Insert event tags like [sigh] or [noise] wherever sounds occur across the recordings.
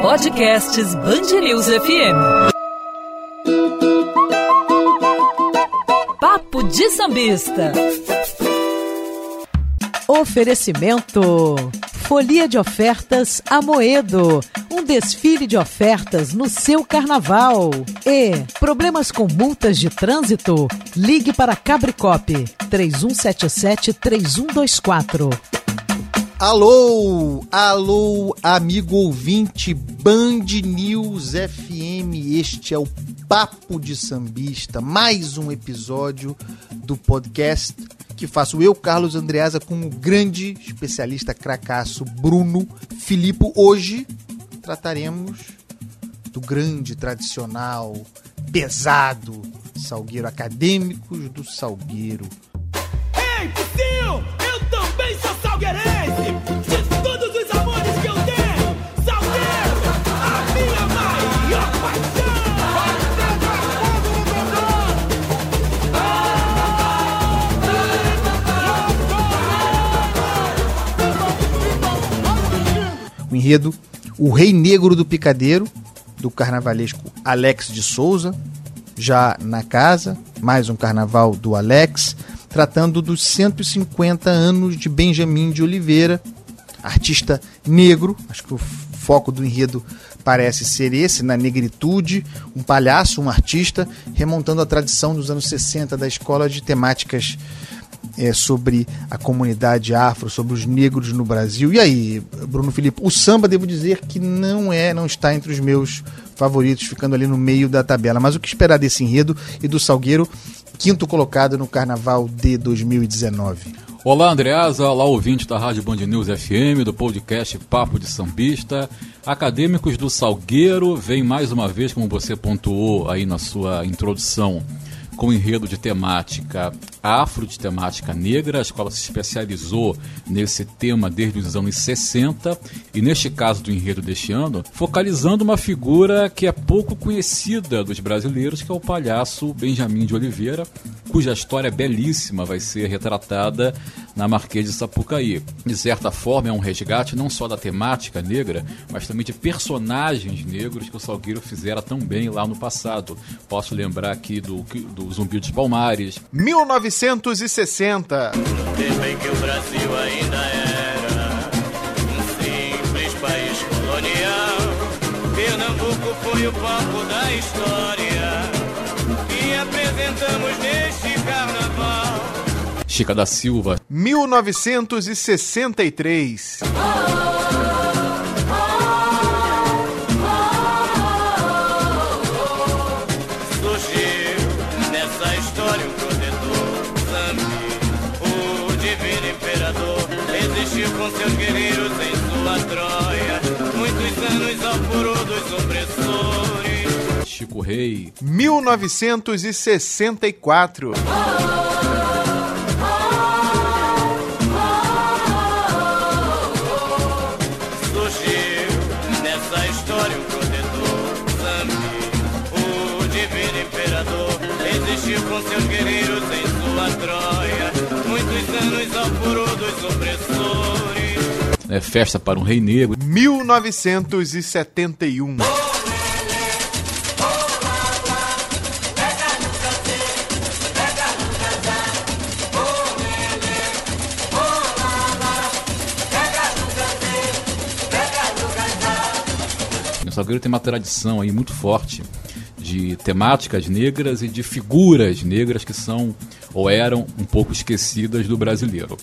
Podcasts Bangerils FM. Papo de Sambista. Oferecimento. Folia de ofertas Amoedo. Um desfile de ofertas no seu carnaval. E problemas com multas de trânsito? Ligue para Cabricop 3177 3124. Alô, alô, amigo ouvinte Band News FM. Este é o Papo de Sambista, mais um episódio do podcast que faço eu, Carlos Andreasa, com o grande especialista cracaço Bruno Filipe. Hoje trataremos do grande, tradicional, pesado Salgueiro, acadêmicos do Salgueiro. Eu também sou todos os amores que eu tenho, a minha maior paixão! O enredo O Rei Negro do Picadeiro, do carnavalesco Alex de Souza, já na casa, mais um carnaval do Alex, tratando dos 150 anos de Benjamin de Oliveira, artista negro, acho que o foco do enredo parece ser esse, na negritude, um palhaço, um artista, remontando a tradição dos anos 60 da escola de temáticas é, sobre a comunidade afro, sobre os negros no Brasil. E aí, Bruno Felipe, o samba, devo dizer que não é, não está entre os meus favoritos, ficando ali no meio da tabela. Mas o que esperar desse enredo e do Salgueiro, quinto colocado no Carnaval de 2019? Olá, Andreasa, olá, ouvinte da Rádio Band News FM, do podcast Papo de Sambista. Acadêmicos do Salgueiro vem mais uma vez, como você pontuou aí na sua introdução, com enredo de temática afro, de temática negra. A escola se especializou nesse tema desde os anos 60 e, neste caso do enredo deste ano, focalizando uma figura que é pouco conhecida dos brasileiros, que é o palhaço Benjamin de Oliveira, cuja história belíssima vai ser retratada na Marquês de Sapucaí. De certa forma, é um resgate não só da temática negra, mas também de personagens negros que o Salgueiro fizera tão bem lá no passado. Posso lembrar aqui do, do Zumbi dos Palmares. 1960. Desde que o Brasil ainda era um simples país colonial, Pernambuco foi o palco da história que apresentamos neste carnaval. Chica da Silva. 1963. Surgiu furor dos opressores. É, Festa para um Rei Negro. 1971. Salgueiro tem uma tradição aí muito forte de temáticas negras e de figuras negras que são ou eram um pouco esquecidas do brasileiro.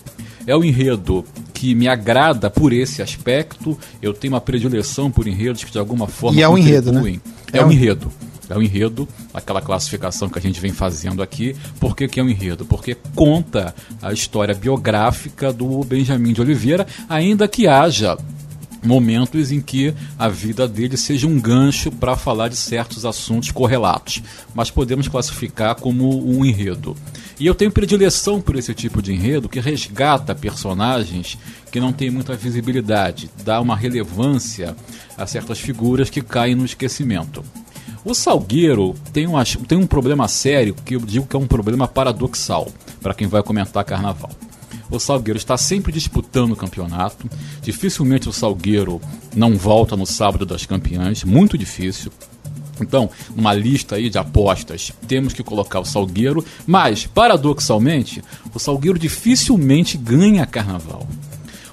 É um enredo que me agrada por esse aspecto. Eu tenho uma predileção por enredos que de alguma forma E é um enredo, né? É, É um um- enredo. É um enredo, aquela classificação que a gente vem fazendo aqui. Por que, que é um enredo? Porque conta a história biográfica do Benjamin de Oliveira, ainda que haja momentos em que a vida dele seja um gancho para falar de certos assuntos correlatos, mas podemos classificar como um enredo. E eu tenho predileção por esse tipo de enredo que resgata personagens que não têm muita visibilidade, dá uma relevância a certas figuras que caem no esquecimento. O Salgueiro tem um, tem um problema sério que eu digo que é um problema paradoxal para quem vai comentar carnaval. O Salgueiro está sempre disputando o campeonato. Dificilmente o Salgueiro não volta no sábado das campeãs, muito difícil. Então, numa lista aí de apostas, temos que colocar o Salgueiro, mas, paradoxalmente, o Salgueiro dificilmente ganha carnaval.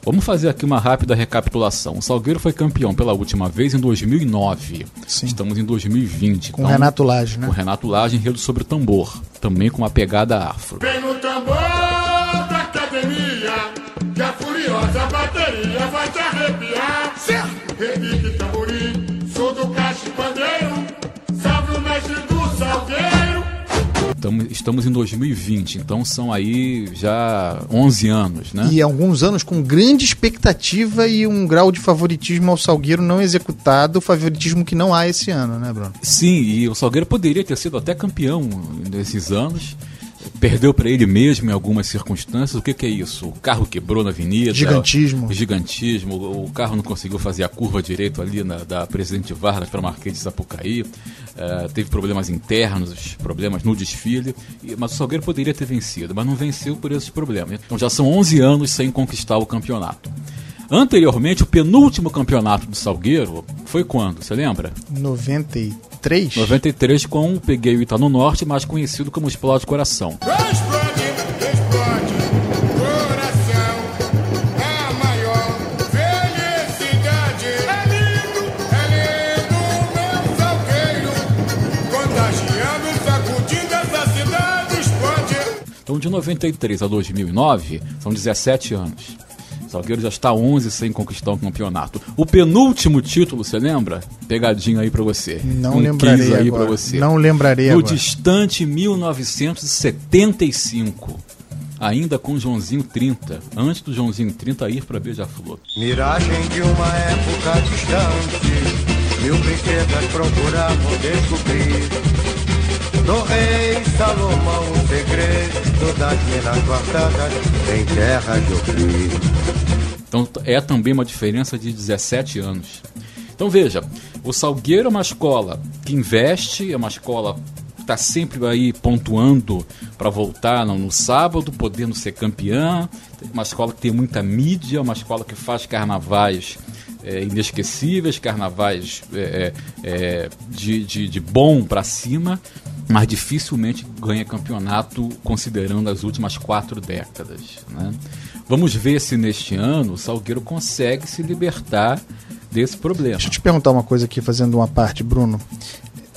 Vamos fazer aqui uma rápida recapitulação. O Salgueiro foi campeão pela última vez em 2009. Sim. Estamos em 2020. Com o Renato Lage, né? Com o Renato Lage enredo sobre o tambor, também com uma pegada afro. Vem no tambor vai te arrepiar. Certo! Repique tamborim, sou do caixa pandeiro, salve o mestre do salgueiro. Estamos, estamos em 2020, então são aí já 11 anos, né? E alguns anos com grande expectativa e um grau de favoritismo ao Salgueiro não executado, favoritismo que não há esse ano, né, Bruno? Sim, e o Salgueiro poderia ter sido até campeão nesses anos. Perdeu para ele mesmo em algumas circunstâncias. O que, que é isso? O carro quebrou na avenida. Gigantismo. Gigantismo. O carro não conseguiu fazer a curva direito ali na, da Presidente Vargas para Marquês de Sapucaí. Eh, teve problemas internos, problemas no desfile. E- mas o Salgueiro poderia ter vencido, mas não venceu por esses problemas. Então já são 11 anos sem conquistar o campeonato. Anteriormente, o penúltimo campeonato do Salgueiro foi quando? Você lembra? 93? 93 com o Peguei o Ita no Norte, mais conhecido como Explode Coração. Explode, explode, coração, a maior felicidade. É lindo, é lindo, meu salgueiro, contagiando, sacudindo essa cidade. Explode. Então, de 93 a 2009, são 17 anos. O Salgueiro já está 11 sem conquistar um campeonato. O penúltimo título, você lembra? Pegadinha aí pra você. Não um lembrarei aí agora. pra você. Não lembrarei No agora. distante 1975. Ainda com Joãozinho 30. Antes do Joãozinho 30 ir pra Beija-Flor. Miragem de uma época distante, mil princesas procuravam descobrir. Do rei Salomão o segredo das minas guardadas em terra de Ofir. Então é também uma diferença de 17 anos. Então veja, o Salgueiro é uma escola que investe, é uma escola que está sempre aí pontuando para voltar no, no sábado, podendo ser campeã, uma escola que tem muita mídia, uma escola que faz carnavais é, inesquecíveis, carnavais é, é, é, de, de, de bom para cima, mas dificilmente ganha campeonato considerando as últimas quatro décadas. Né? Vamos ver se neste ano o Salgueiro consegue se libertar desse problema. Deixa eu te perguntar uma coisa aqui, fazendo uma parte, Bruno.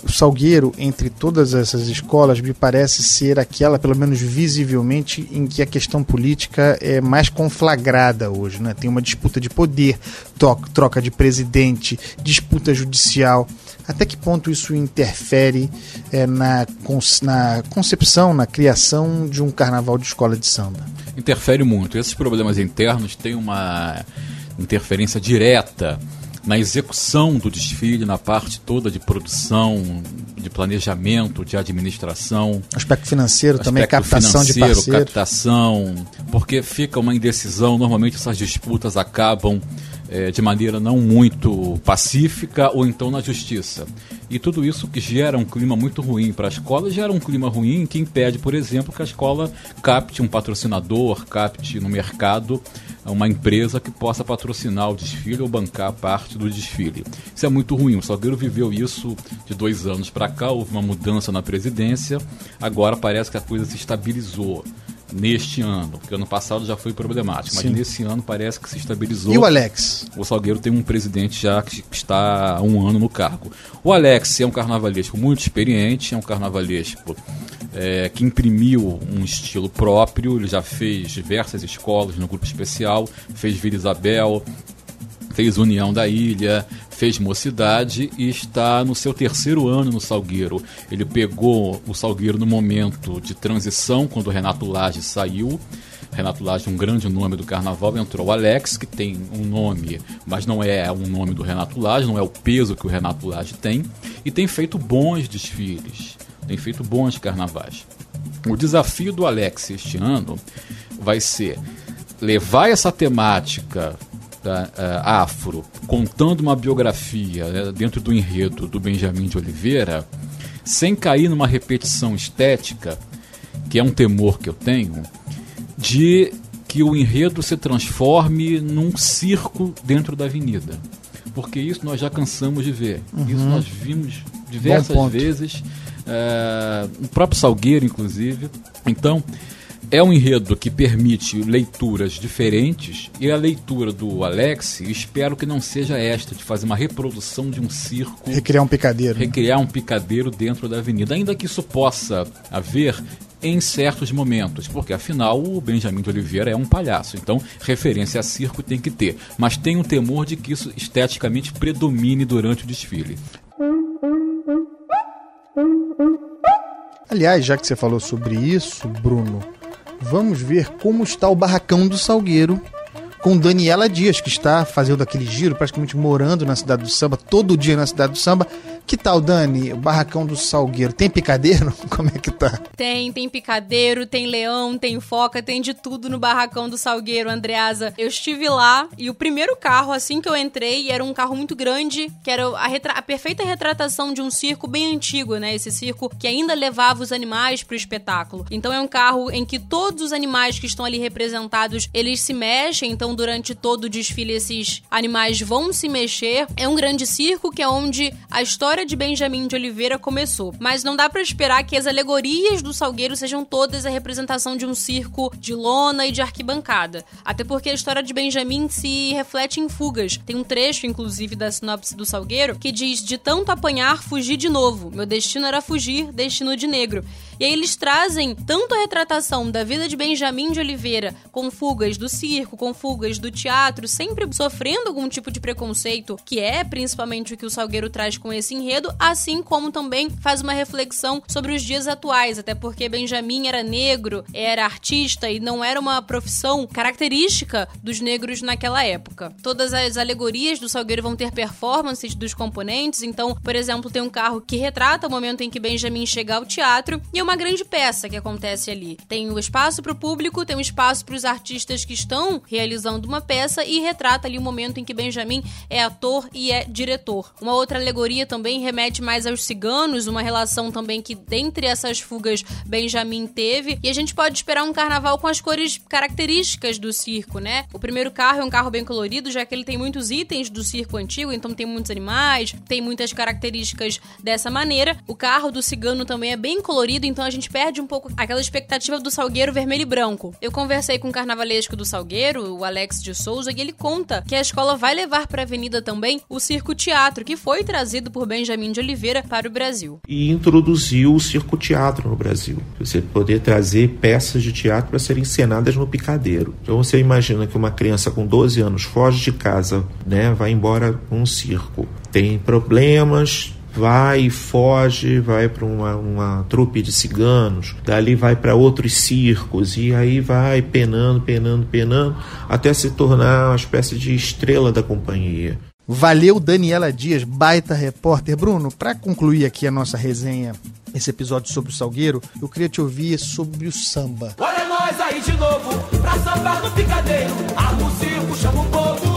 O Salgueiro, entre todas essas escolas, me parece ser aquela, pelo menos visivelmente, em que a questão política é mais conflagrada hoje. Né? Tem uma disputa de poder, troca de presidente, disputa judicial. Até que ponto isso interfere eh, na, na concepção, na criação de um carnaval de escola de samba? interfere muito. Esses problemas internos têm uma interferência direta na execução do desfile, na parte toda de produção, de planejamento, de administração. Aspecto financeiro também, aspecto captação de financeiro, parceiros. captação, porque fica uma indecisão. Normalmente essas disputas acabam eh, de maneira não muito pacífica ou então na justiça. E tudo isso que gera um clima muito ruim para a escola, gera um clima ruim que impede, por exemplo, que a escola capte um patrocinador, capte no mercado uma empresa que possa patrocinar o desfile ou bancar parte do desfile. Isso é muito ruim. O Salgueiro viveu isso de dois anos para cá, houve uma mudança na presidência, agora parece que a coisa se estabilizou neste ano, porque ano passado já foi problemático, mas Sim. nesse ano parece que se estabilizou. E o Alex? O Salgueiro tem um presidente já que está há um ano no cargo. O Alex é um carnavalesco muito experiente, é um carnavalesco é, que imprimiu um estilo próprio, ele já fez diversas escolas no grupo especial, fez Vila Isabel, fez União da Ilha, fez Mocidade e está no seu terceiro ano no Salgueiro. Ele pegou o Salgueiro no momento de transição, quando o Renato Lage saiu. Renato Lage, um grande nome do carnaval, entrou o Alex, que tem um nome, mas não é um nome do Renato Lage, não é o peso que o Renato Lage tem, e tem feito bons desfiles, tem feito bons carnavais. O desafio do Alex este ano vai ser levar essa temática eh, afro, contando uma biografia né, dentro do enredo do Benjamin de Oliveira, sem cair numa repetição estética, que é um temor que eu tenho, de que o enredo se transforme num circo dentro da avenida. Porque isso nós já cansamos de ver. Isso nós vimos diversas vezes, é, o próprio Salgueiro, inclusive. Então, é um enredo que permite leituras diferentes e a leitura do Alex, espero que não seja esta, de fazer uma reprodução de um circo Recriar um picadeiro. né? recriar um picadeiro dentro da avenida, ainda que isso possa haver em certos momentos, porque afinal o Benjamin de Oliveira é um palhaço, então referência a circo tem que ter, mas tenho temor de que isso esteticamente predomine durante o desfile. Aliás, já que você falou sobre isso, Bruno, vamos ver como está o barracão do Salgueiro com Daniela Dias, que está fazendo aquele giro, praticamente morando na cidade do samba, todo dia na cidade do samba. Que tal, Dani? O barracão do Salgueiro tem picadeiro? [laughs] Como é que tá? Tem, tem picadeiro, tem leão, tem foca, tem de tudo no barracão do Salgueiro, Andreasa. Eu estive lá e o primeiro carro, assim que eu entrei, era um carro muito grande, que era a, a perfeita retratação de um circo bem antigo, né? Esse circo que ainda levava os animais pro espetáculo. Então é um carro em que todos os animais que estão ali representados, eles se mexem, então durante todo o desfile esses animais vão se mexer. É um grande circo que é onde a história de Benjamin de Oliveira começou. Mas não dá pra esperar que as alegorias do Salgueiro sejam todas a representação de um circo de lona e de arquibancada. Até porque a história de Benjamin se reflete em fugas. Tem um trecho, inclusive, da sinopse do Salgueiro que diz: De tanto apanhar, fugi de novo. Meu destino era fugir, destino de negro. E aí eles trazem tanto a retratação da vida de Benjamin de Oliveira, com fugas do circo, com fugas do teatro, sempre sofrendo algum tipo de preconceito, que é principalmente o que o Salgueiro traz com esse enredo, assim como também faz uma reflexão sobre os dias atuais, até porque Benjamin era negro, era artista e não era uma profissão característica dos negros naquela época. Todas as alegorias do Salgueiro vão ter performances dos componentes, então, por exemplo, tem um carro que retrata o momento em que Benjamin chega ao teatro e é uma grande peça que acontece ali. Tem o espaço para o público, tem o espaço para os artistas que estão realizando uma peça e retrata ali o momento em que Benjamin é ator e é diretor. Uma outra alegoria também remete mais aos ciganos, uma relação também que dentre essas fugas Benjamin teve, e a gente pode esperar um carnaval com as cores características do circo, né? O primeiro carro é um carro bem colorido, já que ele tem muitos itens do circo antigo, então tem muitos animais, tem muitas características dessa maneira. O carro do cigano também é bem colorido, então a gente perde um pouco aquela expectativa do Salgueiro vermelho e branco. Eu conversei com o carnavalesco do Salgueiro, o Alex de Souza, e ele conta que a escola vai levar para a avenida também o circo teatro, que foi trazido por Benjamin de Oliveira para o Brasil. e introduziu o circo teatro no Brasil. Você poder trazer peças de teatro para serem encenadas no picadeiro. Então você imagina que uma criança com 12 anos foge de casa, né, vai embora com um circo. Tem problemas, vai e foge, vai para uma, uma trupe de ciganos, dali vai para outros circos e aí vai penando, penando, penando, até se tornar uma espécie de estrela da companhia. Valeu, Daniela Dias, baita repórter. Bruno, para concluir aqui a nossa resenha, esse episódio sobre o Salgueiro, eu queria te ouvir sobre o samba. Olha nós aí de novo, pra sambar no picadeiro. Arma o circo, chama o povo.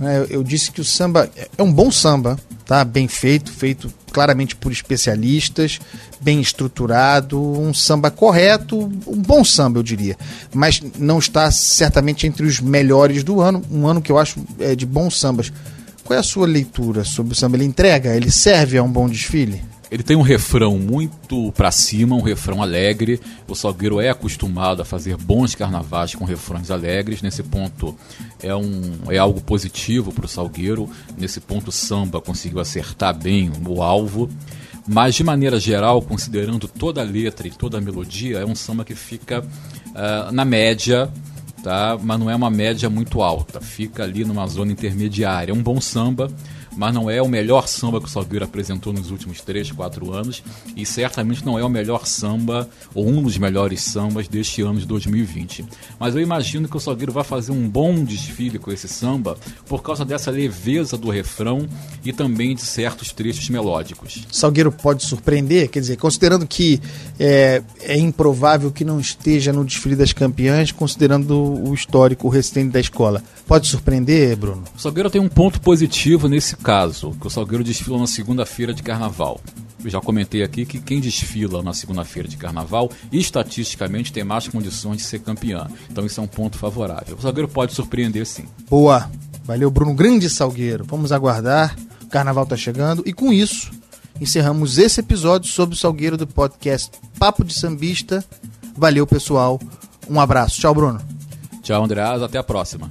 Né? Eu, eu disse que o samba é um bom samba, tá? Bem feito, feito claramente por especialistas, bem estruturado, um samba correto, um bom samba, eu diria. Mas não está certamente entre os melhores do ano, um ano que eu acho é, de bons sambas. Qual é a sua leitura sobre o samba? Ele entrega? Ele serve a um bom desfile? Ele tem um refrão muito pra cima, um refrão alegre. O Salgueiro é acostumado a fazer bons carnavais com refrões alegres. Nesse ponto é, um, é algo positivo para o Salgueiro. Nesse ponto o samba conseguiu acertar bem o alvo. Mas de maneira geral, considerando toda a letra e toda a melodia, é um samba que fica ah, na média, tá? Mas não é uma média muito alta. Fica ali numa zona intermediária. É um bom samba mas não é o melhor samba que o Salgueiro apresentou nos últimos 3, 4 anos e certamente não é o melhor samba ou um dos melhores sambas deste ano de 2020. Mas eu imagino que o Salgueiro vai fazer um bom desfile com esse samba por causa dessa leveza do refrão e também de certos trechos melódicos. Salgueiro pode surpreender? Quer dizer, considerando que é, é improvável que não esteja no desfile das campeãs, considerando o histórico recente da escola, pode surpreender, Bruno? O Salgueiro tem um ponto positivo nesse caso que o Salgueiro desfila na segunda-feira de carnaval, eu já comentei aqui que quem desfila na segunda-feira de carnaval, estatisticamente, tem mais condições de ser campeã. Então isso é um ponto favorável. O Salgueiro pode surpreender sim. Boa. Valeu, Bruno. Grande Salgueiro. Vamos aguardar. O carnaval tá chegando. E com isso, encerramos esse episódio sobre o Salgueiro do podcast Papo de Sambista. Valeu, pessoal. Um abraço. Tchau, Bruno. Tchau, Andreas. Até a próxima.